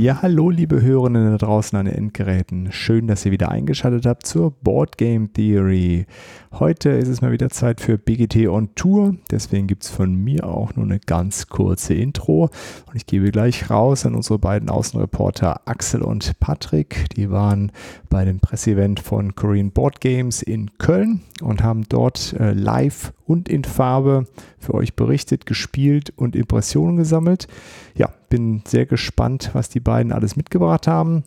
Ja, hallo liebe Hörerinnen da draußen an den Endgeräten. Schön, dass ihr wieder eingeschaltet habt zur Board Game Theory. Heute ist es mal wieder Zeit für BGT on Tour. Deswegen gibt es von mir auch nur eine ganz kurze Intro. Und ich gebe gleich raus an unsere beiden Außenreporter Axel und Patrick. Die waren bei dem Presseevent von Korean Board Games in Köln und haben dort äh, live und in Farbe für euch berichtet, gespielt und Impressionen gesammelt. Ja, bin sehr gespannt, was die beiden alles mitgebracht haben.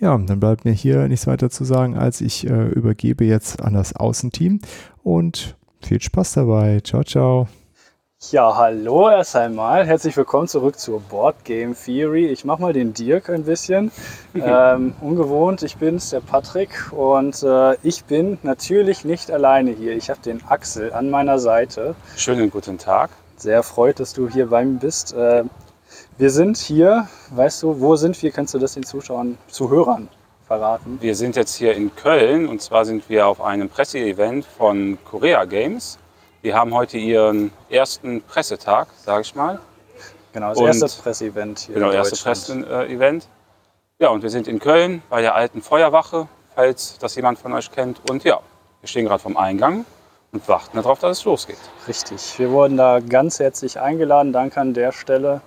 Ja, dann bleibt mir hier nichts weiter zu sagen, als ich äh, übergebe jetzt an das Außenteam und viel Spaß dabei. Ciao, ciao. Ja, hallo erst einmal. Herzlich willkommen zurück zur Board Game Theory. Ich mache mal den Dirk ein bisschen. ähm, ungewohnt, ich bin's, der Patrick. Und äh, ich bin natürlich nicht alleine hier. Ich habe den Axel an meiner Seite. Schönen guten Tag. Sehr freut, dass du hier bei mir bist. Äh, wir sind hier, weißt du, wo sind wir? Kannst du das den Zuschauern, Zuhörern verraten? Wir sind jetzt hier in Köln und zwar sind wir auf einem Presseevent von Korea Games. Die haben heute ihren ersten Pressetag, sage ich mal. Genau, das und erste Presseevent hier. Genau, erste Presseevent. Ja, und wir sind in Köln bei der alten Feuerwache, falls das jemand von euch kennt. Und ja, wir stehen gerade vom Eingang und warten darauf, dass es losgeht. Richtig, wir wurden da ganz herzlich eingeladen. Danke an der Stelle.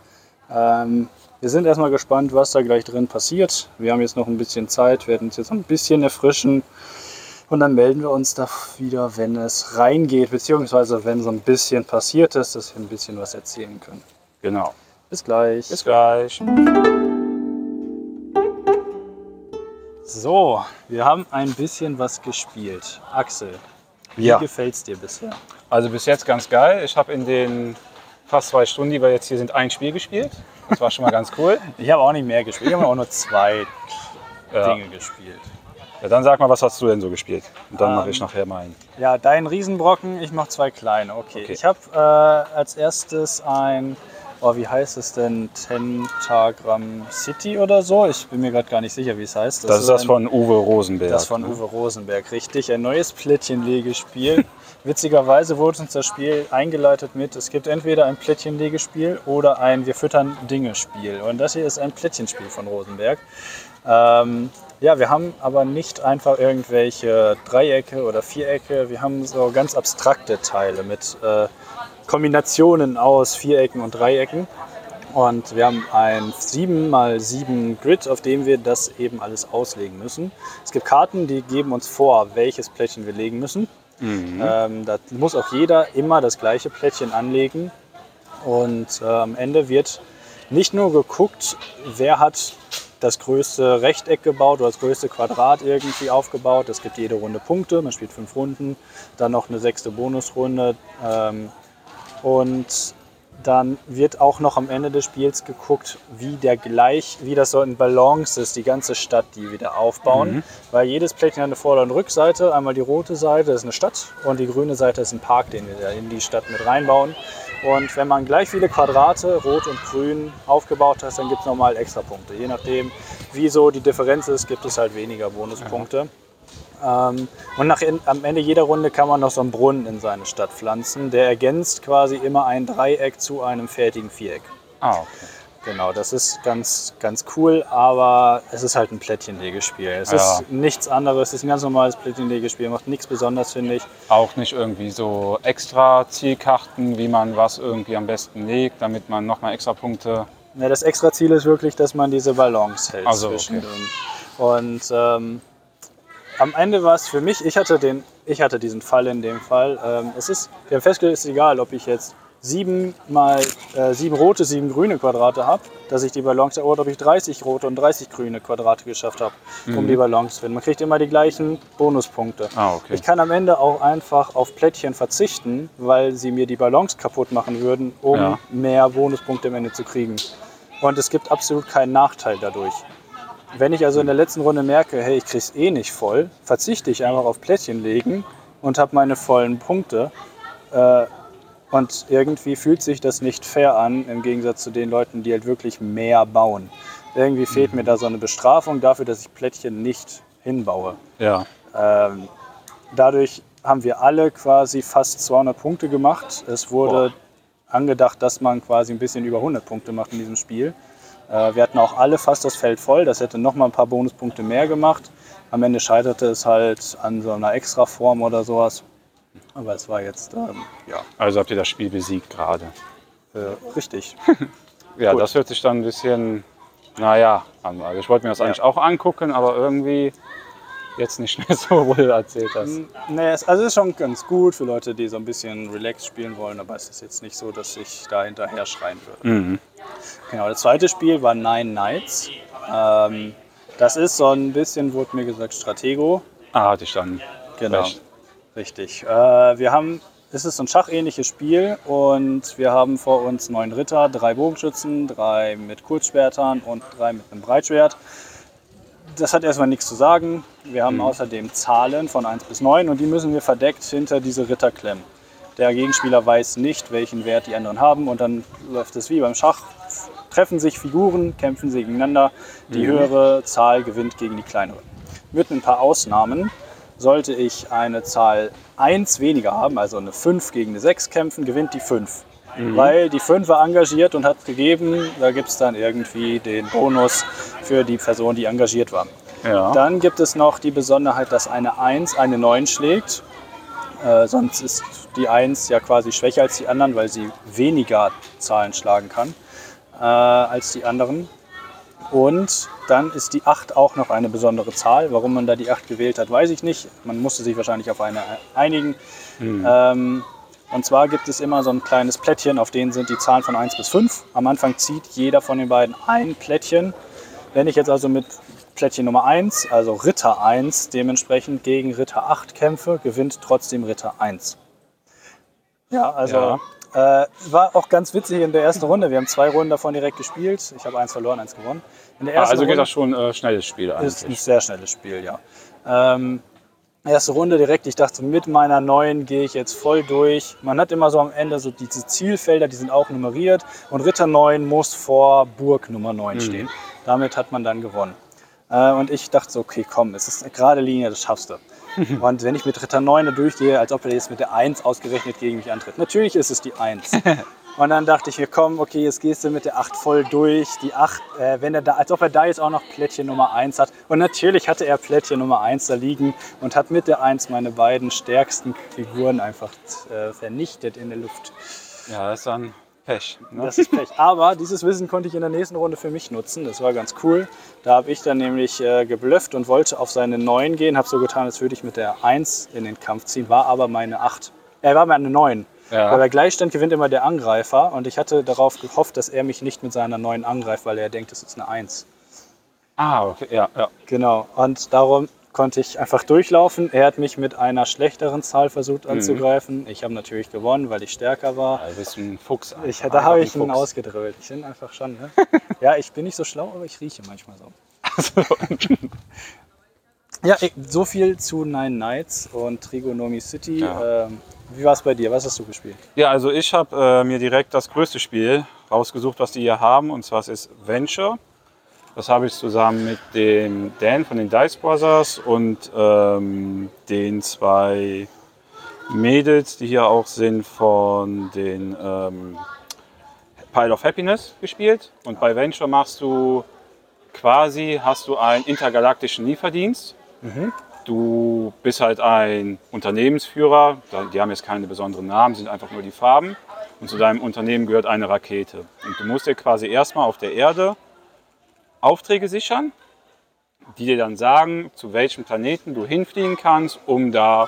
Ähm, wir sind erstmal gespannt, was da gleich drin passiert. Wir haben jetzt noch ein bisschen Zeit, werden uns jetzt ein bisschen erfrischen. Und dann melden wir uns da wieder, wenn es reingeht, beziehungsweise wenn so ein bisschen passiert ist, dass wir ein bisschen was erzählen können. Genau. Bis gleich. Bis gleich. So, wir haben ein bisschen was gespielt. Axel, wie Ja. gefällt es dir bisher? Also bis jetzt ganz geil. Ich habe in den fast zwei Stunden, die wir jetzt hier sind, ein Spiel gespielt. Das war schon mal ganz cool. Ich habe auch nicht mehr gespielt, ich habe auch nur zwei Ja. Dinge gespielt. ja, dann sag mal, was hast du denn so gespielt? Und dann Ähm, mache ich nachher meinen. Ja, dein Riesenbrocken, ich mache zwei kleine. Okay. Okay. Ich habe äh, als erstes ein, oh, wie heißt es denn? Tentagram City oder so? Ich bin mir gerade gar nicht sicher, wie es heißt. Das ist das ein- von Uwe Rosenberg. Das von ne? Uwe Rosenberg, richtig. Ein neues Plättchenlegespiel. Witzigerweise wurde uns das Spiel eingeleitet mit, es gibt entweder ein Plättchenlegespiel oder ein Wir füttern Dinge-Spiel. Und das hier ist ein Plättchenspiel von Rosenberg. Ähm, ja, wir haben aber nicht einfach irgendwelche Dreiecke oder Vierecke. Wir haben so ganz abstrakte Teile mit äh, Kombinationen aus Vierecken und Dreiecken. Und wir haben ein 7x7 Grid, auf dem wir das eben alles auslegen müssen. Es gibt Karten, die geben uns vor, welches Plättchen wir legen müssen. Ähm, da muss auch jeder immer das gleiche Plättchen anlegen. Und äh, am Ende wird nicht nur geguckt, wer hat das größte Rechteck gebaut oder das größte Quadrat irgendwie aufgebaut. Es gibt jede Runde Punkte, man spielt fünf Runden, dann noch eine sechste Bonusrunde. Ähm, und dann wird auch noch am Ende des Spiels geguckt, wie der gleich, wie das so in Balance ist, die ganze Stadt, die wir da aufbauen. Weil jedes Plättchen hat eine Vorder- und Rückseite. Einmal die rote Seite ist eine Stadt und die grüne Seite ist ein Park, den wir da in die Stadt mit reinbauen. Und wenn man gleich viele Quadrate, rot und grün, aufgebaut hat, dann gibt es nochmal extra Punkte. Je nachdem, wie so die Differenz ist, gibt es halt weniger Bonuspunkte. Ähm, und nach, am Ende jeder Runde kann man noch so einen Brunnen in seine Stadt pflanzen. Der ergänzt quasi immer ein Dreieck zu einem fertigen Viereck. Ah, okay. Genau, das ist ganz, ganz cool, aber es ist halt ein Plättchenlegespiel. Es Ja. ist nichts anderes, es ist ein ganz normales Plättchenlegespiel, macht nichts Besonderes, finde ich. Auch nicht irgendwie so extra Zielkarten, wie man was irgendwie am besten legt, damit man nochmal extra Punkte. Ja, das extra Ziel ist wirklich, dass man diese Balance hält Ach so, zwischen okay. Und ähm, am Ende war es für mich, ich hatte, den, ich hatte diesen Fall in dem Fall. Ähm, es ist, wir haben festgestellt, es ist egal, ob ich jetzt sieben mal äh, sieben rote, sieben grüne Quadrate habe, dass ich die Balance, oder ob ich 30 rote und 30 grüne Quadrate geschafft habe, um die Balance zu finden. Man kriegt immer die gleichen Bonuspunkte. Mhm. Ah, okay. Ich kann am Ende auch einfach auf Plättchen verzichten, weil sie mir die Balance kaputt machen würden, um Ja. mehr Bonuspunkte am Ende zu kriegen. Und es gibt absolut keinen Nachteil dadurch. Wenn ich also in der letzten Runde merke, hey, ich krieg's eh nicht voll, verzichte ich einfach auf Plättchen legen und habe meine vollen Punkte. Äh, und irgendwie fühlt sich das nicht fair an, im Gegensatz zu den Leuten, die halt wirklich mehr bauen. Irgendwie fehlt mir da so eine Bestrafung dafür, dass ich Plättchen nicht hinbaue. Ja. Ähm, dadurch haben wir alle quasi fast 200 Punkte gemacht. Es wurde angedacht, dass man quasi ein bisschen über 100 Punkte macht in diesem Spiel. Äh, wir hatten auch alle fast das Feld voll. Das hätte noch mal ein paar Bonuspunkte mehr gemacht. Am Ende scheiterte es halt an so einer Extraform oder sowas. Aber es war jetzt, ähm, ja, Also habt ihr das Spiel besiegt gerade. äh, richtig. Ja, Gut. das hört sich dann ein bisschen, naja, an. Also ich wollte mir das Ja. eigentlich auch angucken, aber irgendwie jetzt nicht mehr so, wo du erzählt hast. Nee, es, also es ist schon ganz gut für Leute, die so ein bisschen relaxed spielen wollen, aber es ist jetzt nicht so, dass ich da hinterher schreien würde. Mhm. Genau, das zweite Spiel war Nine Nights. Ähm, das ist so ein bisschen, wurde mir gesagt, Stratego. Ah, hatte ich dann. Genau, Recht. richtig. Äh, wir haben, es ist so ein schachähnliches Spiel und wir haben vor uns neun Ritter, drei Bogenschützen, drei mit Kurzschwertern und drei mit einem Breitschwert. Das hat erstmal nichts zu sagen. Wir haben außerdem Zahlen von 1 bis 9 und die müssen wir verdeckt hinter diese Ritter klemmen. Der Gegenspieler weiß nicht, welchen Wert die anderen haben und dann läuft es wie beim Schach. Treffen sich Figuren, kämpfen sie gegeneinander. Die höhere Zahl gewinnt gegen die kleinere. Mit ein paar Ausnahmen sollte ich eine Zahl 1 weniger haben, also eine 5 gegen eine 6 kämpfen, gewinnt die 5. Weil die 5 war engagiert und hat gegeben, da gibt es dann irgendwie den Bonus für die Person, die engagiert war. Ja. Dann gibt es noch die Besonderheit, dass eine 1 eine 9 schlägt. Äh, sonst ist die 1 ja quasi schwächer als die anderen, weil sie weniger Zahlen schlagen kann äh, als die anderen. Und dann ist die 8 auch noch eine besondere Zahl. Warum man da die 8 gewählt hat, weiß ich nicht. Man musste sich wahrscheinlich auf eine einigen. Ähm, und zwar gibt es immer so ein kleines Plättchen, auf denen sind die Zahlen von 1 bis 5. Am Anfang zieht jeder von den beiden ein Plättchen. Wenn ich jetzt also mit Plättchen Nummer 1, also Ritter 1, dementsprechend gegen Ritter 8 kämpfe, gewinnt trotzdem Ritter 1. Ja, also Äh, war auch ganz witzig in der ersten Runde. Wir haben zwei Runden davon direkt gespielt. Ich habe eins verloren, eins gewonnen. In der Ah, ersten also geht Runde das schon äh, schnelles Spiel ist ein eigentlich. sehr schnelles Spiel, ja. Ähm, erste Runde direkt, ich dachte, mit meiner neuen gehe ich jetzt voll durch. Man hat immer so am Ende so diese Zielfelder, die sind auch nummeriert. Und Ritter 9 muss vor Burg Nummer 9 stehen. Damit hat man dann gewonnen. Äh, und ich dachte so, okay, komm, es ist eine gerade Linie, das schaffst du. und wenn ich mit Ritter 9 da durchgehe, als ob er jetzt mit der 1 ausgerechnet gegen mich antritt. Natürlich ist es die 1. Und dann dachte ich mir, komm, okay, jetzt gehst du mit der 8 voll durch. Die 8, äh, wenn er da, als ob er da jetzt auch noch Plättchen Nummer 1 hat. Und natürlich hatte er Plättchen Nummer 1 da liegen und hat mit der 1 meine beiden stärksten Figuren einfach äh, vernichtet in der Luft. Ja, das ist dann Pech. Ne? Das ist Pech. Aber dieses Wissen konnte ich in der nächsten Runde für mich nutzen. Das war ganz cool. Da habe ich dann nämlich äh, geblufft und wollte auf seine 9 gehen. Habe so getan, als würde ich mit der 1 in den Kampf ziehen. War aber meine 8. Er war meine 9. Ja. Weil bei Gleichstand gewinnt immer der Angreifer. Und ich hatte darauf gehofft, dass er mich nicht mit seiner 9 angreift, weil er denkt, es ist eine 1. Ah, okay, ja, ja. Genau. Und darum konnte ich einfach durchlaufen. Er hat mich mit einer schlechteren Zahl versucht Mhm. anzugreifen. Ich habe natürlich gewonnen, weil ich stärker war. Du bist ein Fuchs. Ich, da habe ich ihn ausgedrillt. Ich bin einfach schon, ne? Ja, ich bin nicht so schlau, aber ich rieche manchmal so. ja, ich- so viel zu Nine Nights und Trigonomy City. Ja. Ähm, wie war es bei dir? Was hast du gespielt? Ja, also ich habe äh, mir direkt das größte Spiel rausgesucht, was die hier haben, und zwar es ist Venture. Das habe ich zusammen mit dem Dan von den Dice Brothers und ähm, den zwei Mädels, die hier auch sind, von den ähm, Pile of Happiness gespielt. Und bei Venture machst du quasi, hast du einen intergalaktischen Lieferdienst. Du bist halt ein Unternehmensführer, die haben jetzt keine besonderen Namen, sind einfach nur die Farben. Und zu deinem Unternehmen gehört eine Rakete. Und du musst dir quasi erstmal auf der Erde Aufträge sichern, die dir dann sagen, zu welchem Planeten du hinfliegen kannst, um da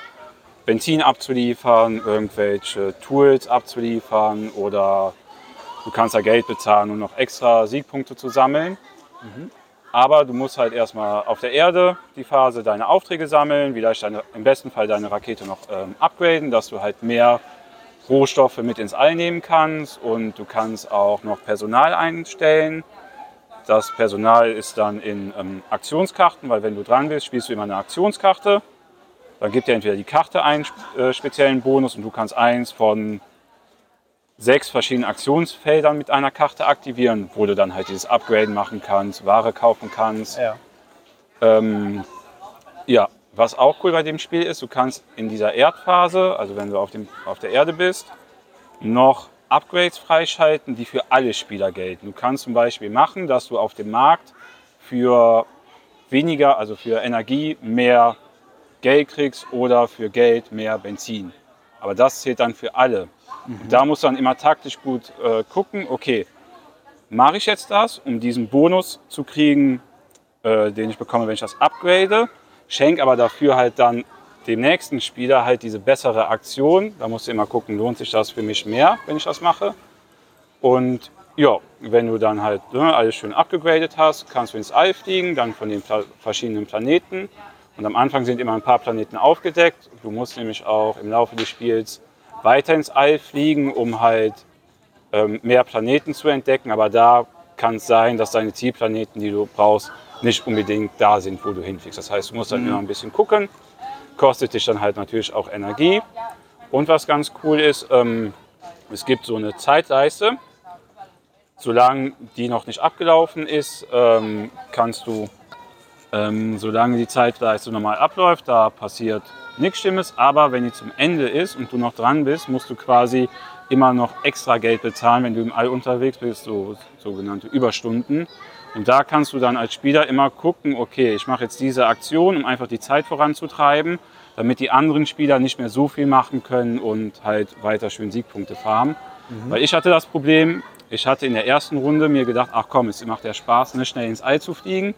Benzin abzuliefern, irgendwelche Tools abzuliefern oder du kannst da Geld bezahlen, um noch extra Siegpunkte zu sammeln. Aber du musst halt erstmal auf der Erde die Phase deine Aufträge sammeln, vielleicht deine, im besten Fall deine Rakete noch ähm, upgraden, dass du halt mehr Rohstoffe mit ins All nehmen kannst und du kannst auch noch Personal einstellen. Das Personal ist dann in ähm, Aktionskarten, weil wenn du dran bist, spielst du immer eine Aktionskarte. Dann gibt dir entweder die Karte einen äh, speziellen Bonus und du kannst eins von sechs verschiedenen Aktionsfeldern mit einer Karte aktivieren, wo du dann halt dieses Upgraden machen kannst, Ware kaufen kannst. Ja. Ähm, ja, was auch cool bei dem Spiel ist, du kannst in dieser Erdphase, also wenn du auf, dem, auf der Erde bist, noch Upgrades freischalten, die für alle Spieler gelten. Du kannst zum Beispiel machen, dass du auf dem Markt für weniger, also für Energie mehr Geld kriegst oder für Geld mehr Benzin. Aber das zählt dann für alle. Und da musst du dann immer taktisch gut äh, gucken, okay, mache ich jetzt das, um diesen Bonus zu kriegen, äh, den ich bekomme, wenn ich das upgrade, schenk aber dafür halt dann dem nächsten Spieler halt diese bessere Aktion. Da musst du immer gucken, lohnt sich das für mich mehr, wenn ich das mache. Und ja, wenn du dann halt ne, alles schön abgegradet hast, kannst du ins All fliegen, dann von den Pla verschiedenen Planeten. Und am Anfang sind immer ein paar Planeten aufgedeckt. Du musst nämlich auch im Laufe des Spiels weiter ins All fliegen, um halt ähm, mehr Planeten zu entdecken. Aber da kann es sein, dass deine Zielplaneten, die du brauchst, nicht unbedingt da sind, wo du hinfliegst. Das heißt, du musst dann immer ein bisschen gucken. Kostet dich dann halt natürlich auch Energie. Und was ganz cool ist, ähm, es gibt so eine Zeitleiste. Solange die noch nicht abgelaufen ist, ähm, kannst du, ähm, solange die Zeitleiste normal abläuft, da passiert nichts Schlimmes. Aber wenn die zum Ende ist und du noch dran bist, musst du quasi immer noch extra Geld bezahlen, wenn du im All unterwegs bist, so sogenannte Überstunden. Und da kannst du dann als Spieler immer gucken, okay, ich mache jetzt diese Aktion, um einfach die Zeit voranzutreiben, damit die anderen Spieler nicht mehr so viel machen können und halt weiter schön Siegpunkte farmen. Weil ich hatte das Problem, ich hatte in der ersten Runde mir gedacht, ach komm, es macht ja Spaß, ne, schnell ins All zu fliegen.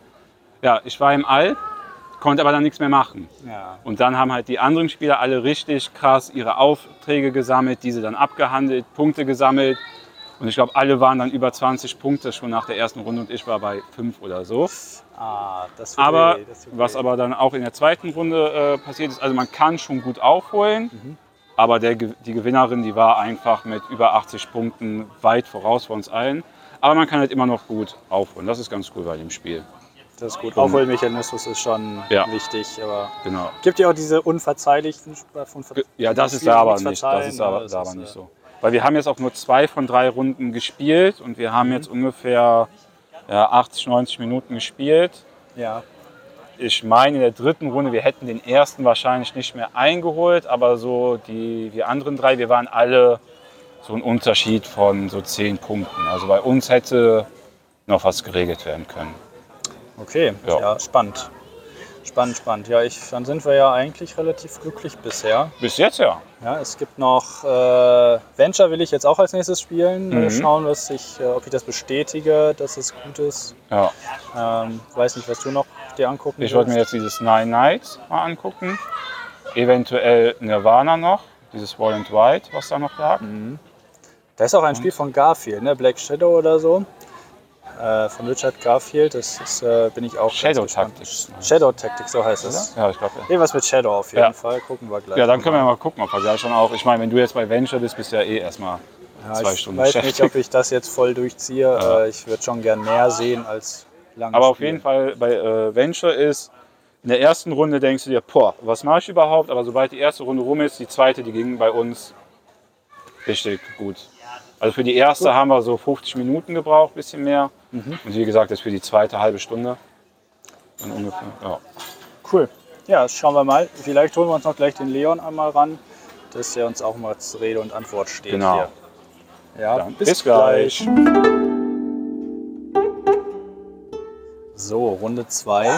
Ja, ich war im All, konnte aber dann nichts mehr machen. Ja. Und dann haben halt die anderen Spieler alle richtig krass ihre Aufträge gesammelt, diese dann abgehandelt, Punkte gesammelt. Und ich glaube, alle waren dann über 20 Punkte schon nach der ersten Runde und ich war bei 5 oder so. Ah, das tut Aber weh, das tut was weh. aber dann auch in der zweiten Runde äh, passiert ist, also man kann schon gut aufholen, Mhm. aber der, die Gewinnerin, die war einfach mit über 80 Punkten weit voraus vor uns allen. Aber man kann halt immer noch gut aufholen. Das ist ganz cool bei dem Spiel. Das ist gut. Aufholmechanismus ist schon Ja. wichtig, aber Genau. gibt ja auch diese unverzeihlichen von Ja, das ist da aber nicht. Das ist aber, das da aber ist, nicht äh, so. Weil wir haben jetzt auch nur zwei von drei Runden gespielt und wir Mhm. haben jetzt ungefähr ja, 80, 90 Minuten gespielt. Ja, Ich meine in der dritten Runde, wir hätten den ersten wahrscheinlich nicht mehr eingeholt, aber so die, die anderen drei, wir waren alle so ein Unterschied von so zehn Punkten. Also bei uns hätte noch was geregelt werden können. Okay. Ja. Ja. spannend. Spannend, spannend. Ja, ich, dann sind wir ja eigentlich relativ glücklich bisher. Bis jetzt ja. Ja, es gibt noch äh, Venture will ich jetzt auch als nächstes spielen. Mal Mhm. schauen, was ich, äh, ob ich das bestätige, dass es gut ist. ja. Ähm, weiß nicht, was du noch dir angucken Ich wollte mir jetzt dieses Nine Nights mal angucken. Eventuell Nirvana noch, dieses Wall and White, was da noch lag. Da ist auch ein Spiel von Garfield, ne? Black Shadow oder so. Äh, von Richard Garfield. Das ist, äh, bin ich auch Shadow. Tactics. Shadow Tactics, so heißt es. Ja, ich glaube. Ja. Irgendwas mit Shadow auf jeden Ja. Fall. Gucken wir gleich. ja, dann können wir mal gucken, ob wir gleich schon auch. Ich meine, wenn du jetzt bei Venture bist, bist du ja eh erstmal Ja, zwei ich Stunden weiß nicht, ob ich das jetzt voll durchziehe. Äh, ich würde schon gern mehr sehen als lange Aber auf jeden Fall bei äh, Venture ist, in der ersten Runde denkst du dir, boah, was mache ich überhaupt? Aber sobald die erste Runde rum ist, die zweite, die ging bei uns richtig gut. Also für die erste haben wir so 50 Minuten gebraucht, bisschen mehr. Mhm. Und wie gesagt, das für die zweite halbe Stunde. Dann ungefähr, ja. Cool. Ja, schauen wir mal. Vielleicht holen wir uns noch gleich den Leon einmal ran, dass er uns auch mal zur Rede und Antwort steht Genau. hier. Ja, Dann bis gleich. So, Runde 2.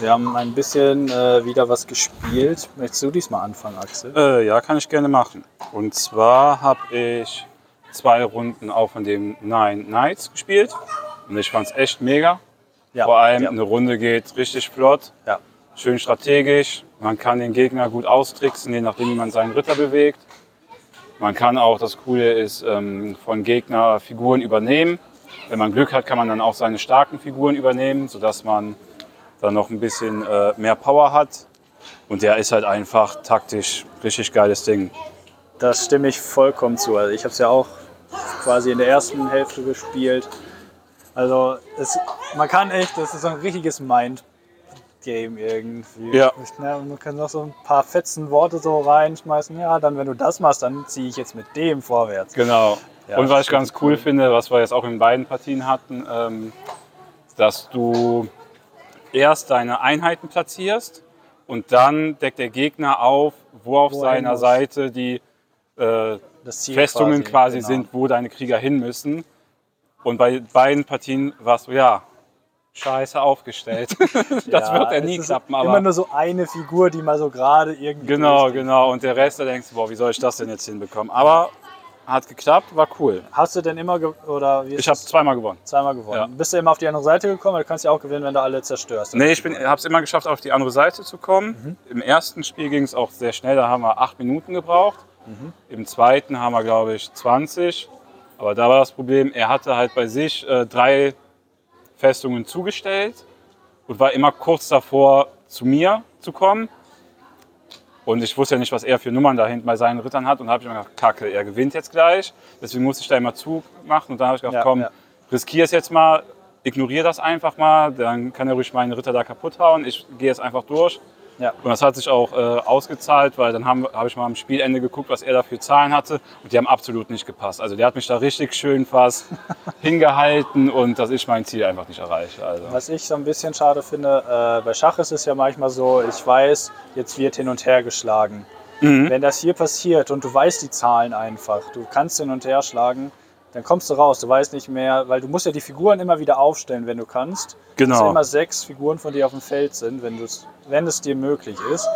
Wir haben ein bisschen äh, wieder was gespielt. Möchtest du diesmal anfangen, Axel? Äh, ja, kann ich gerne machen. Und zwar habe ich zwei Runden auch von dem Nine Nights gespielt. Und ich fand es echt mega. Ja, Vor allem ja. eine Runde geht richtig flott, Ja. schön strategisch. Man kann den Gegner gut austricksen, je nachdem, wie man seinen Ritter bewegt. Man kann auch, das Coole ist, ähm, von Gegner Figuren übernehmen. Wenn man Glück hat, kann man dann auch seine starken Figuren übernehmen, sodass man dann noch ein bisschen äh, mehr Power hat. Und der ist halt einfach taktisch richtig geiles Ding. Das stimme ich vollkommen zu. Also ich habe es ja auch quasi in der ersten Hälfte gespielt. Also es, man kann echt, das ist so ein richtiges Mind-Game irgendwie. Ja. Ne, man kann noch so ein paar fetzen Worte so reinschmeißen. Ja, dann wenn du das machst, dann ziehe ich jetzt mit dem vorwärts. Genau. Ja, und was ich ganz cool finde, was wir jetzt auch in beiden Partien hatten, ähm, dass du erst deine Einheiten platzierst und dann deckt der Gegner auf, wo auf Wo er seiner. Seite die äh, Festungen quasi, genau. sind, wo deine Krieger hin müssen. Und bei beiden Partien warst du ja scheiße aufgestellt. das Ja, wird ja es nie klappen. Immer Aber nur so eine Figur, die mal so gerade irgendwie. genau, durchgeht. genau. Und der Rest, da denkst du, boah, wie soll ich das denn jetzt hinbekommen? Aber hat geklappt, war cool. Hast du denn immer oder Ich habe zweimal gewonnen. zweimal gewonnen? Ja. Bist du immer auf die andere Seite gekommen? Weil du kannst ja auch gewinnen, wenn du alle zerstörst. Nee, ich habe es immer geschafft, auf die andere Seite zu kommen. Im ersten Spiel ging es auch sehr schnell, da haben wir acht Minuten gebraucht. Im zweiten haben wir, glaube ich, 20. Aber da war das Problem, er hatte halt bei sich äh, drei Festungen zugestellt und war immer kurz davor, zu mir zu kommen. Und ich wusste ja nicht, was er für Nummern da hinten bei seinen Rittern hat. Und da habe ich mir gedacht, kacke, er gewinnt jetzt gleich. Deswegen musste ich da immer zumachen. Und dann habe ich gedacht, Ja, komm, ja. riskiere es jetzt mal, ignoriere das einfach mal. Dann kann er ruhig meine Ritter da kaputt hauen. Ich gehe jetzt einfach durch. Ja. Und das hat sich auch äh, ausgezahlt, weil dann habe hab ich mal am Spielende geguckt, was er da für Zahlen hatte. Und die haben absolut nicht gepasst. Also der hat mich da richtig schön fast hingehalten und dass ich mein Ziel einfach nicht erreiche. Also. Was ich so ein bisschen schade finde, äh, bei Schach ist es ja manchmal so, ich weiß, jetzt wird hin und her geschlagen. Mhm. Wenn das hier passiert und du weißt die Zahlen einfach, du kannst hin und her schlagen, dann kommst du raus. Du weißt nicht mehr, weil du musst ja die Figuren immer wieder aufstellen, wenn du kannst. Genau. Dass immer sechs Figuren von dir auf dem Feld sind, wenn, wenn es dir möglich ist.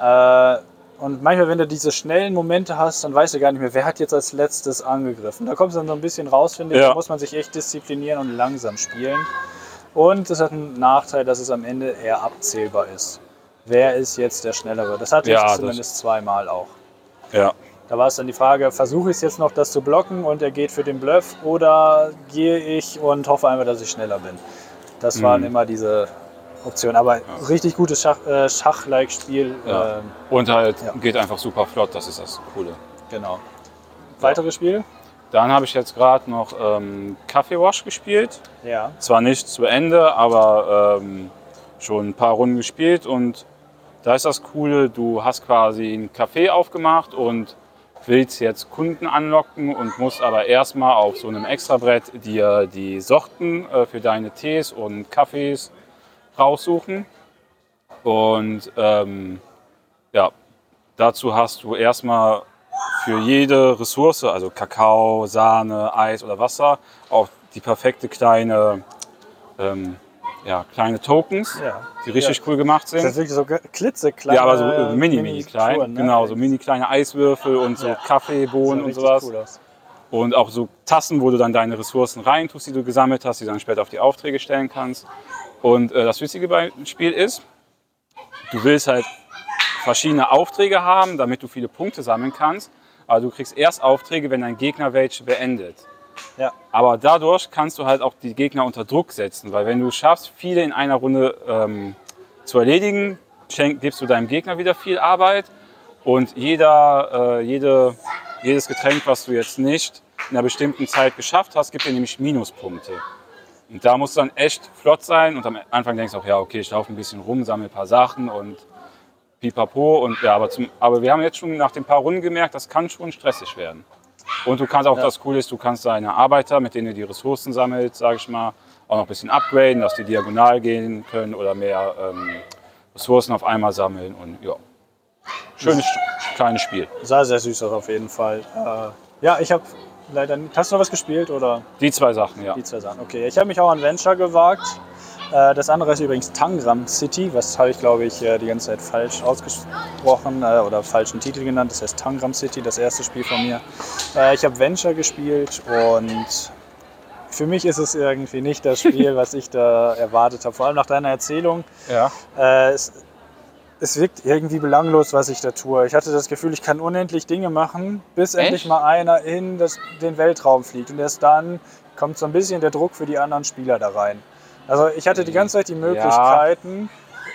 Äh, und manchmal, wenn du diese schnellen Momente hast, dann weißt du gar nicht mehr, wer hat jetzt als letztes angegriffen. Da kommst du dann so ein bisschen raus, finde ich. Ja. Da muss man sich echt disziplinieren und langsam spielen. Und es hat einen Nachteil, dass es am Ende eher abzählbar ist. Wer ist jetzt der Schnellere? Das hatte Ja, ich das- zumindest zweimal auch. Ja. Da war es dann die Frage, versuche ich es jetzt noch, das zu blocken und er geht für den Bluff oder gehe ich und hoffe einfach, dass ich schneller bin. Das waren immer diese Optionen. Aber richtig gutes Schach, äh, Schach-like-Spiel. Ja. ähm, Und halt Ja. geht einfach super flott, das ist das Coole. genau. Weitere Spiel? Dann habe ich jetzt gerade noch ähm, Kaffee Wash gespielt. Ja. Zwar nicht zu Ende, aber ähm, schon ein paar Runden gespielt. Und da ist das Coole, du hast quasi ein Café aufgemacht und willst jetzt Kunden anlocken und musst aber erstmal auf so einem Extrabrett dir die Sorten äh, für deine Tees und Kaffees raussuchen. Und ähm, ja, dazu hast du erstmal für jede Ressource, also Kakao, Sahne, Eis oder Wasser, auch die perfekte kleine, ähm, ja, kleine Tokens, Ja. die richtig cool gemacht sind. Das ist wirklich so klitzekleine ja, aber so äh, mini, mini klein. Miniaturen, ne? Genau, so mini kleine Eiswürfel und so Ja. Kaffeebohnen und sowas. Cool aus. Und auch so Tassen, wo du dann deine Ressourcen reintust, die du gesammelt hast, die du dann später auf die Aufträge stellen kannst. Und äh, das Witzige beim Spiel ist, du willst halt verschiedene Aufträge haben, damit du viele Punkte sammeln kannst. Aber du kriegst erst Aufträge, wenn dein Gegner welche beendet. Ja. Aber dadurch kannst du halt auch die Gegner unter Druck setzen, weil wenn du schaffst, viele in einer Runde ähm, zu erledigen, schenk, gibst du deinem Gegner wieder viel Arbeit und jeder, äh, jede, jedes Getränk, was du jetzt nicht in einer bestimmten Zeit geschafft hast, gibt dir nämlich Minuspunkte. Und da musst du dann echt flott sein und am Anfang denkst du auch, ja, okay, ich laufe ein bisschen rum, sammle ein paar Sachen und pipapo. Und ja, aber, zum, aber wir haben jetzt schon nach den paar Runden gemerkt, das kann schon stressig werden. Und du kannst auch, Ja. das Coole ist, du kannst deine Arbeiter, mit denen du die Ressourcen sammelst, sage ich mal, auch noch ein bisschen upgraden, dass die diagonal gehen können oder mehr ähm, Ressourcen auf einmal sammeln. Und ja, schönes kleines Spiel. Sah sehr süß aus auf jeden Fall. Äh, ja, ich habe leider nicht. Hast du noch was gespielt oder Die zwei Sachen, ja. die zwei Sachen? Okay, ich habe mich auch an Venture gewagt. Äh, das andere ist übrigens Tangram City. Was habe ich, glaube ich, äh, die ganze Zeit falsch ausgesprochen äh, oder falschen Titel genannt. Das heißt Tangram City, das erste Spiel von mir. Ich habe Venture gespielt und für mich ist es irgendwie nicht das Spiel, was ich da erwartet habe. Vor allem nach deiner Erzählung. ja. Es, es wirkt irgendwie belanglos, was ich da tue. Ich hatte das Gefühl, ich kann unendlich Dinge machen, bis endlich mal einer in das, den Weltraum fliegt. Und erst dann kommt so ein bisschen der Druck für die anderen Spieler da rein. Also ich hatte die ganze Zeit die Möglichkeiten,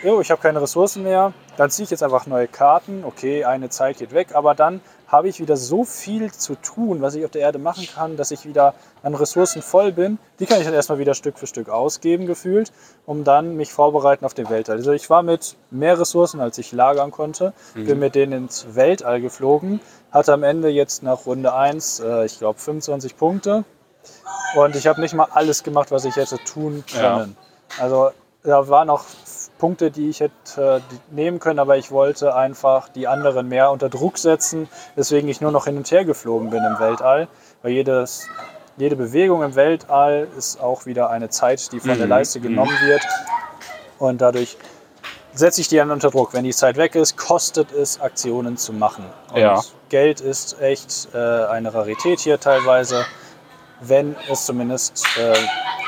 jo, ich habe keine Ressourcen mehr, dann ziehe ich jetzt einfach neue Karten. Okay, eine Zeit geht weg, aber dann habe ich wieder so viel zu tun, was ich auf der Erde machen kann, dass ich wieder an Ressourcen voll bin. Die kann ich dann erstmal wieder Stück für Stück ausgeben, gefühlt, um dann mich vorbereiten auf den Weltall. Also ich war mit mehr Ressourcen, als ich lagern konnte, bin mit denen ins Weltall geflogen, hatte am Ende jetzt nach Runde 1, äh, ich glaube, 25 Punkte. Und ich habe nicht mal alles gemacht, was ich hätte tun Ja. können. Also da waren noch Punkte, die ich hätte äh, nehmen können, aber ich wollte einfach die anderen mehr unter Druck setzen, weswegen ich nur noch hin und her geflogen bin im Weltall. Weil jedes, jede Bewegung im Weltall ist auch wieder eine Zeit, die von der Mhm, Leiste genommen wird. Und dadurch setze ich die dann unter Druck. Wenn die Zeit weg ist, kostet es, Aktionen zu machen. Und Ja. Geld ist echt äh, eine Rarität hier teilweise, wenn es zumindest äh,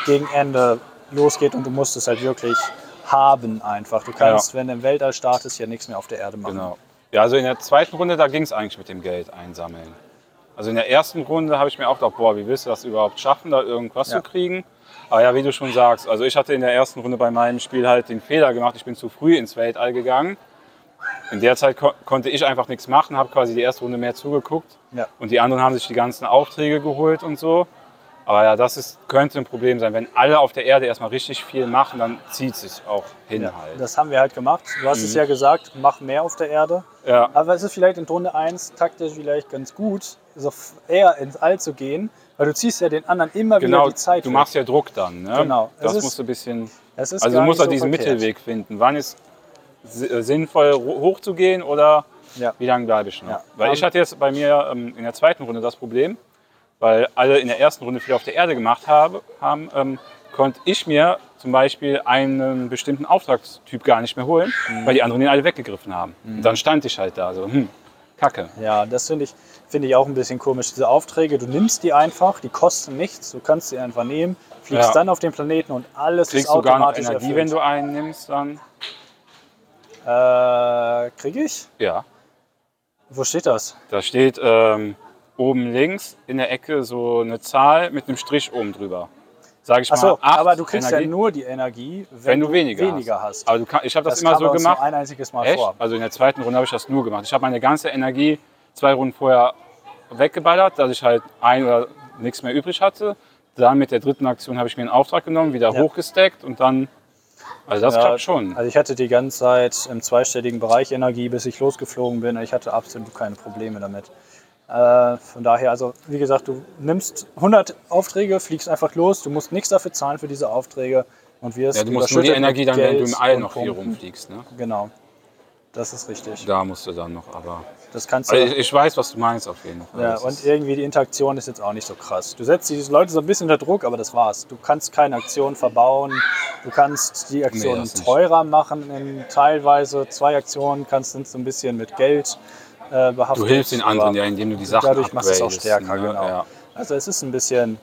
gegen Ende losgeht und du musst es halt wirklich haben einfach. Du kannst, wenn du im Weltall startest, ja nichts mehr auf der Erde machen. Genau. Ja, also in der zweiten Runde, da ging es eigentlich mit dem Geld einsammeln. Also in der ersten Runde habe ich mir auch gedacht, boah, wie willst du das überhaupt schaffen, da irgendwas Ja. zu kriegen? Aber ja, wie du schon sagst, also ich hatte in der ersten Runde bei meinem Spiel halt den Fehler gemacht, ich bin zu früh ins Weltall gegangen. In der Zeit ko konnte ich einfach nichts machen, habe quasi die erste Runde mehr zugeguckt. Ja. Und die anderen haben sich die ganzen Aufträge geholt und so. Aber ja, das ist, könnte ein Problem sein. Wenn alle auf der Erde erstmal richtig viel machen, dann zieht es sich auch hin Ja, halt. das haben wir halt gemacht. Du hast es ja gesagt, mach mehr auf der Erde. Ja, Aber es ist vielleicht in Runde 1 taktisch vielleicht ganz gut, so f- eher ins All zu gehen, weil du ziehst ja den anderen immer genau. wieder die Zeit Du weg. machst ja Druck dann. Ne? Genau. Das ist- musst du ein bisschen. Also du musst halt so diesen verkehrt. Mittelweg finden. Wann ist äh, sinnvoll, hochzugehen oder Ja. wie lange bleibe ich noch? Weil ich hatte jetzt bei mir ähm, in der zweiten Runde das Problem, weil alle in der ersten Runde viel auf der Erde gemacht habe, haben, ähm, konnte ich mir zum Beispiel einen bestimmten Auftragstyp gar nicht mehr holen, Mhm. weil die anderen den alle weggegriffen haben. Und dann stand ich halt da so, hm, kacke. Ja, das finde ich, finde ich auch ein bisschen komisch. Diese Aufträge, du nimmst die einfach, die kosten nichts, du kannst sie einfach nehmen, fliegst Ja. dann auf den Planeten und alles Kriegst ist du gar noch automatisch Energie, erfüllt. wenn du einen nimmst, dann Äh, krieg ich? ja. Wo steht das? Da steht ähm, oben links in der Ecke so eine Zahl mit einem Strich oben drüber. Sag ich Achso, mal, acht aber du kriegst Energie, ja nur die Energie, wenn, wenn du weniger, weniger hast. Aber du kann, ich habe das, Das immer so gemacht. Ein einziges Mal Echt? vor. Also in der zweiten Runde habe ich das nur gemacht. Ich habe meine ganze Energie zwei Runden vorher weggeballert, dass ich halt ein oder nichts mehr übrig hatte. Dann mit der dritten Aktion habe ich mir einen Auftrag genommen, wieder Ja. hochgesteckt und dann. Also das Ja, klappt schon. Also ich hatte die ganze Zeit im zweistelligen Bereich Energie, bis ich losgeflogen bin. Ich hatte absolut keine Probleme damit. Äh, von daher, also wie gesagt, du nimmst 100 Aufträge, fliegst einfach los, du musst nichts dafür zahlen für diese Aufträge und wirst Ja, du musst nur die Energie dann, wenn du im All noch hier rumfliegst. Ne? Genau, das ist richtig. Da musst du dann noch, aber. Das kannst du. Also ich, ich weiß, was du meinst auf jeden Fall. ja, Das und irgendwie die Interaktion ist jetzt auch nicht so krass. Du setzt diese Leute so ein bisschen unter Druck, aber das war's. Du kannst keine Aktion verbauen. Du kannst die Aktionen nicht. teurer machen. In teilweise zwei Aktionen kannst du so ein bisschen mit Geld äh, behaftet. Du hilfst den anderen ja, indem du die Sachen Dadurch machst du es auch stärker, ne? genau. Ja. Also es ist ein bisschen.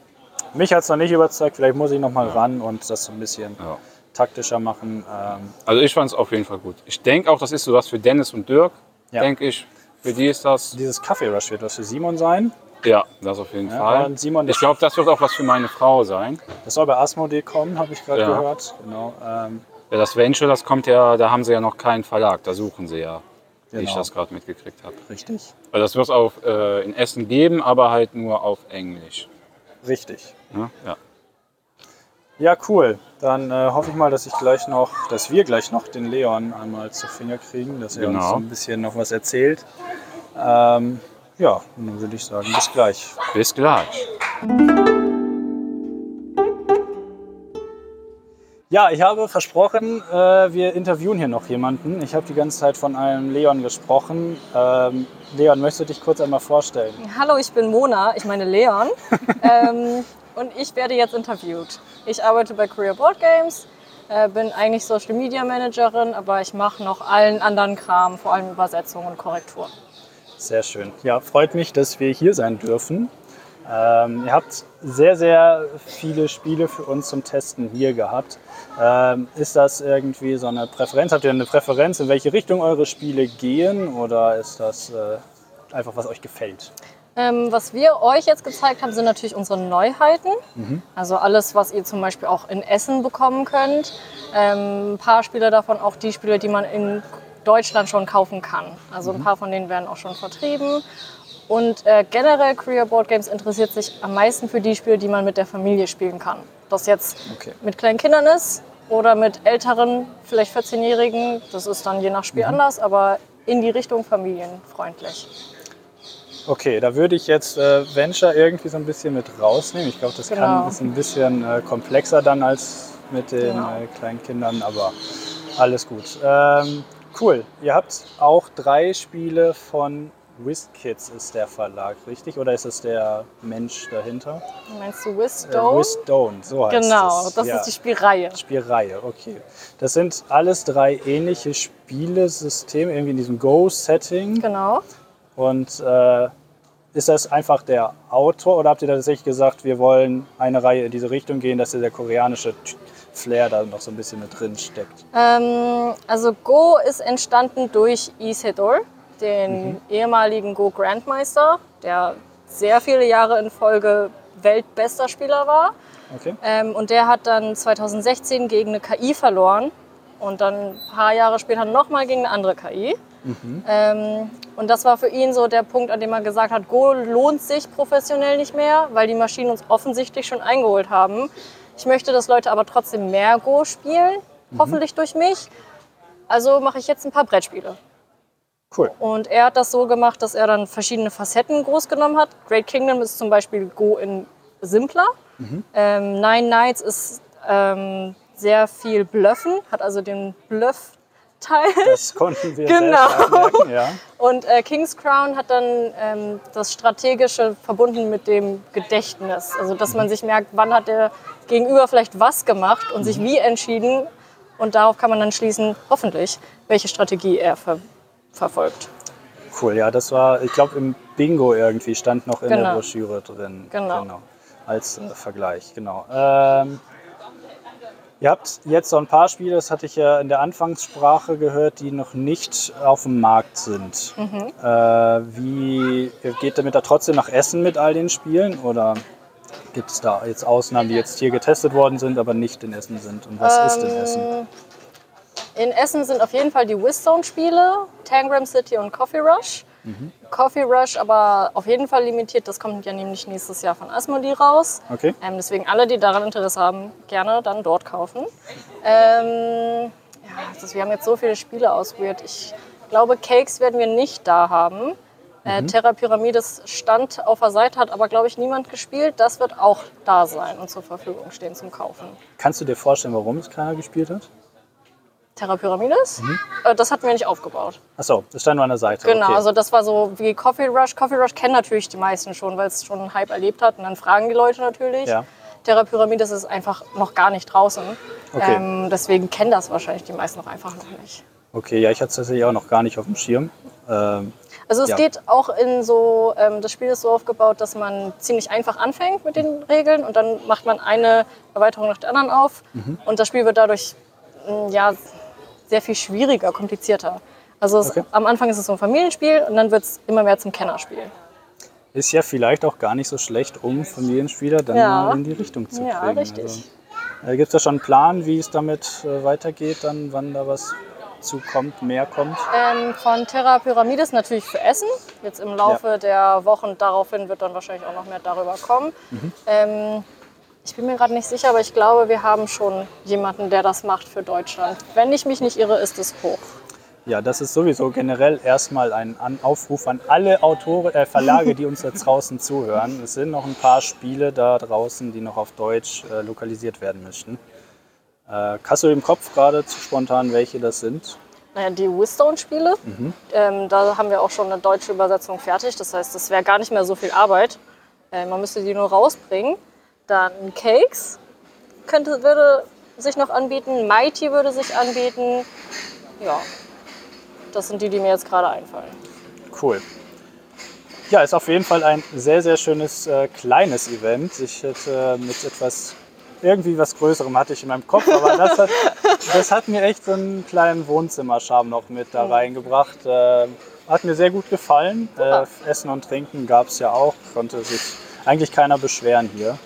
Mich hat es noch nicht überzeugt. Vielleicht muss ich noch mal ran und das so ein bisschen Ja. taktischer machen. Ähm, Also ich fand es auf jeden Fall gut. Ich denke auch, das ist so was für Dennis und Dirk, Ja. denke ich. Für die ist das, dieses Kaffee Rush wird was für Simon sein. ja, das auf jeden Ja, Fall. Simon, ich glaube, das wird auch was für meine Frau sein. Das soll bei Asmodee kommen, habe ich gerade Ja. gehört. Genau. Ähm, Ja, das Venture, das kommt ja, da haben sie ja noch keinen Verlag, da suchen sie ja, wie ich Genau. das gerade mitgekriegt habe. richtig. Also das wird es auch äh, in Essen geben, aber halt nur auf Englisch. Richtig. Ne? Ja. Ja, cool. Dann äh, hoffe ich mal, dass ich gleich noch, dass wir gleich noch den Leon einmal zu Finger kriegen, dass er uns Genau. so ein bisschen noch was erzählt. Ähm, ja, und dann würde ich sagen, bis gleich. Bis gleich. Ja, ich habe versprochen, äh, wir interviewen hier noch jemanden. Ich habe die ganze Zeit von einem Leon gesprochen. Ähm, Leon, möchtest du dich kurz einmal vorstellen? Hallo, ich bin Mona, ich meine Leon. ähm, und ich werde jetzt interviewt. Ich arbeite bei Career Board Games, äh, bin eigentlich Social Media Managerin, aber ich mache noch allen anderen Kram, vor allem Übersetzungen und Korrektur. Sehr schön. Ja, freut mich, dass wir hier sein dürfen. Ähm, ihr habt sehr, sehr viele Spiele für uns zum Testen hier gehabt. Ähm, ist das irgendwie so eine Präferenz? Habt ihr eine Präferenz, in welche Richtung eure Spiele gehen? Oder ist das äh, einfach, was euch gefällt? Ähm, was wir euch jetzt gezeigt haben, sind natürlich unsere Neuheiten. Also alles, was ihr zum Beispiel auch in Essen bekommen könnt. Ähm, ein paar Spiele davon auch die Spiele, die man in Deutschland schon kaufen kann. Also ein paar von denen werden auch schon vertrieben. Und äh, generell Korea Board Games interessiert sich am meisten für die Spiele, die man mit der Familie spielen kann. Das jetzt Okay. mit kleinen Kindern ist oder mit älteren, vielleicht 14-Jährigen. Das ist dann je nach Spiel anders, aber in die Richtung familienfreundlich. Okay, da würde ich jetzt äh, Venture irgendwie so ein bisschen mit rausnehmen. Ich glaube, das Genau. kann, ist ein bisschen äh, komplexer dann als mit den Genau. äh, kleinen Kindern, aber alles gut. Ähm, cool. Ihr habt auch drei Spiele von WizKids ist der Verlag, richtig? Oder ist es der Mensch dahinter? Meinst du Äh, Wisdom? Wisdome, so heißt genau, es. das Ja. ist die Spielreihe. Spielreihe, okay. Das sind alles drei ähnliche Spielesysteme, irgendwie in diesem Go-Setting. Genau. Und äh, ist das einfach der Autor oder habt ihr tatsächlich gesagt, wir wollen eine Reihe in diese Richtung gehen, dass der koreanische Flair da noch so ein bisschen mit drin steckt? Ähm, also Go ist entstanden durch Sedol, den Mhm. ehemaligen Go Grandmeister, der sehr viele Jahre in Folge weltbester Spieler war. Okay. Ähm, und der hat dann 2016 gegen eine KI verloren und dann ein paar Jahre später nochmal gegen eine andere KI. Ähm, und das war für ihn so der Punkt, an dem er gesagt hat, Go lohnt sich professionell nicht mehr, weil die Maschinen uns offensichtlich schon eingeholt haben. Ich möchte, dass Leute aber trotzdem mehr Go spielen, hoffentlich durch mich. Also mache ich jetzt ein paar Brettspiele. Cool. Und er hat das so gemacht, dass er dann verschiedene Facetten groß genommen hat. Great Kingdom ist zum Beispiel Go in simpler. Ähm, Nine Nights ist ähm, sehr viel Bluffen, hat also den Bluff-Teil. Das konnten wir Genau. merken, ja. Und äh, King's Crown hat dann ähm, das Strategische verbunden mit dem Gedächtnis. Also, dass man sich merkt, wann hat der Gegenüber vielleicht was gemacht und sich wie entschieden. Und darauf kann man dann schließen, hoffentlich, welche Strategie er ver verfolgt. Cool, ja, das war, ich glaube, im Bingo irgendwie stand noch in der Genau. Broschüre drin. Genau. Als äh, Vergleich, genau. Ähm, ihr habt jetzt so ein paar Spiele, das hatte ich ja in der Anfangssprache gehört, die noch nicht auf dem Markt sind. Mhm. Äh, wie geht damit da trotzdem nach Essen mit all den Spielen? Oder gibt es da jetzt Ausnahmen, die jetzt hier getestet worden sind, aber nicht in Essen sind? Und was ist in Essen? In Essen sind auf jeden Fall die Whistone-Spiele, Tangram City und Coffee Rush. Coffee Rush aber auf jeden Fall limitiert, das kommt ja nämlich nächstes Jahr von Asmodee raus. Okay. Ähm, deswegen alle, die daran Interesse haben, gerne dann dort kaufen. Ähm, ja, das, wir haben jetzt so viele Spiele aus Weird. Ich glaube, Cakes werden wir nicht da haben. Äh, Terra Pyramides stand auf der Seite, hat aber, glaube ich, niemand gespielt. Das wird auch da sein und zur Verfügung stehen zum Kaufen. Kannst du dir vorstellen, warum es keiner gespielt hat? Terra Pyramides? Äh, das hatten wir nicht aufgebaut. Achso, das stand nur an der Seite. Genau, okay. also das war so wie Coffee Rush. Coffee Rush kennen natürlich die meisten schon, weil es schon einen Hype erlebt hat. Und dann fragen die Leute natürlich. Ja. Terra Pyramides ist einfach noch gar nicht draußen. Okay. Ähm, deswegen kennen das wahrscheinlich die meisten noch einfach noch nicht. Okay, ja, ich hatte es tatsächlich auch noch gar nicht auf dem Schirm. Ähm, Also es Ja. geht auch in so, ähm, das Spiel ist so aufgebaut, dass man ziemlich einfach anfängt mit den Regeln und dann macht man eine Erweiterung nach der anderen auf Mhm. und das Spiel wird dadurch mh, ja, sehr viel schwieriger, komplizierter. Also es, Okay. am Anfang ist es so ein Familienspiel und dann wird es immer mehr zum Kennerspiel. ist ja vielleicht auch gar nicht so schlecht, um Familienspieler dann Ja. in die Richtung zu Ja, kriegen. richtig. Also, äh, Gibt es da schon einen Plan, wie es damit äh, weitergeht, dann wann da was zukommt, mehr kommt? Ähm, von Terra Pyramides natürlich für Essen. Jetzt im Laufe der Wochen daraufhin wird dann wahrscheinlich auch noch mehr darüber kommen. Ähm, ich bin mir gerade nicht sicher, aber ich glaube, wir haben schon jemanden, der das macht für Deutschland. Wenn ich mich nicht irre, ist es hoch. Ja, das ist sowieso generell erstmal ein Aufruf an alle Autoren, äh, Verlage, die uns jetzt draußen zuhören. Es sind noch ein paar Spiele da draußen, die noch auf Deutsch äh, lokalisiert werden möchten. Äh, hast du im Kopf gerade zu spontan, welche das sind? Naja, die Whistone-Spiele, ähm, da haben wir auch schon eine deutsche Übersetzung fertig. Das heißt, das wäre gar nicht mehr so viel Arbeit. Äh, man müsste die nur rausbringen. Dann Cakes könnte, würde sich noch anbieten. Mighty würde sich anbieten. Ja, das sind die, die mir jetzt gerade einfallen. Cool. Ja, ist auf jeden Fall ein sehr, sehr schönes äh, kleines Event. Ich hätte mit etwas, irgendwie was Größerem hatte ich in meinem Kopf, aber das hat, das hat mir echt so einen kleinen Wohnzimmerscham noch mit da reingebracht. Äh, hat mir sehr gut gefallen. Äh, Essen und Trinken gab es ja auch. Konnte sich eigentlich keiner beschweren hier.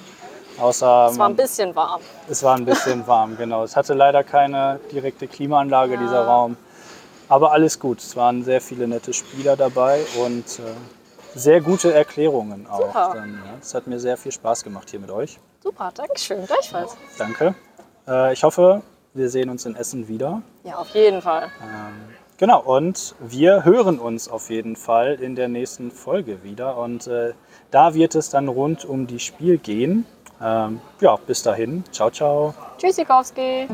Außer Es war ein bisschen warm. es war ein bisschen warm, genau. Es hatte leider keine direkte Klimaanlage, dieser Raum. Aber alles gut. Es waren sehr viele nette Spieler dabei und äh, sehr gute Erklärungen auch. Super. Dann, ja, es hat mir sehr viel Spaß gemacht hier mit euch. Super, Dankeschön, gleichfalls. Danke. Äh, ich hoffe, wir sehen uns in Essen wieder. Ja, auf jeden Fall. Ähm, genau, und wir hören uns auf jeden Fall in der nächsten Folge wieder. Und äh, da wird es dann rund um die Spiel gehen. Ähm, ja, bis dahin. Ciao, ciao. Tschüssikowski.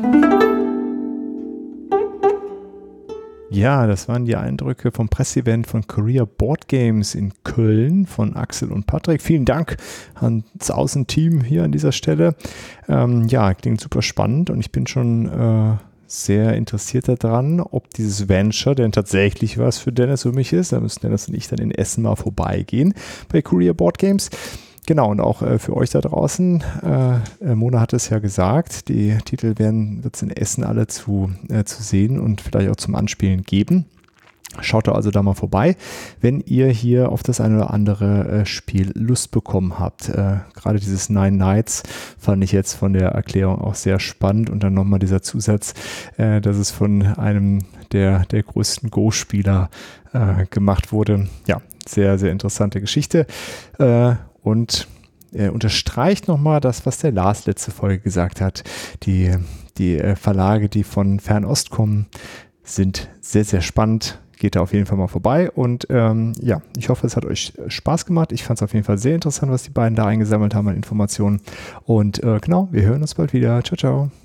Ja, das waren die Eindrücke vom Presseevent von Korea Board Games in Köln von Axel und Patrick. Vielen Dank ans Außenteam hier an dieser Stelle. Ähm, ja, klingt super spannend und ich bin schon äh, sehr interessiert daran, ob dieses Venture denn tatsächlich was für Dennis und mich ist. Da müssen Dennis und ich dann in Essen mal vorbeigehen bei Korea Board Games. Genau, und auch äh, für euch da draußen, äh, Mona hat es ja gesagt, die Titel werden es in Essen alle zu, äh, zu sehen und vielleicht auch zum Anspielen geben. Schaut da also da mal vorbei, wenn ihr hier auf das eine oder andere äh, Spiel Lust bekommen habt. Äh, Gerade dieses Nine Nights fand ich jetzt von der Erklärung auch sehr spannend und dann nochmal dieser Zusatz, äh, dass es von einem der, der größten Go-Spieler äh, gemacht wurde. Ja, sehr, sehr interessante Geschichte. Äh, und er unterstreicht nochmal das, was der Lars letzte Folge gesagt hat. Die, die äh, Verlage, die von Fernost kommen, sind sehr, sehr spannend. Geht da auf jeden Fall mal vorbei. Und ähm, ja, ich hoffe, es hat euch Spaß gemacht. Ich fand es auf jeden Fall sehr interessant, was die beiden da eingesammelt haben an Informationen. Und äh, genau, wir hören uns bald wieder. Ciao, ciao.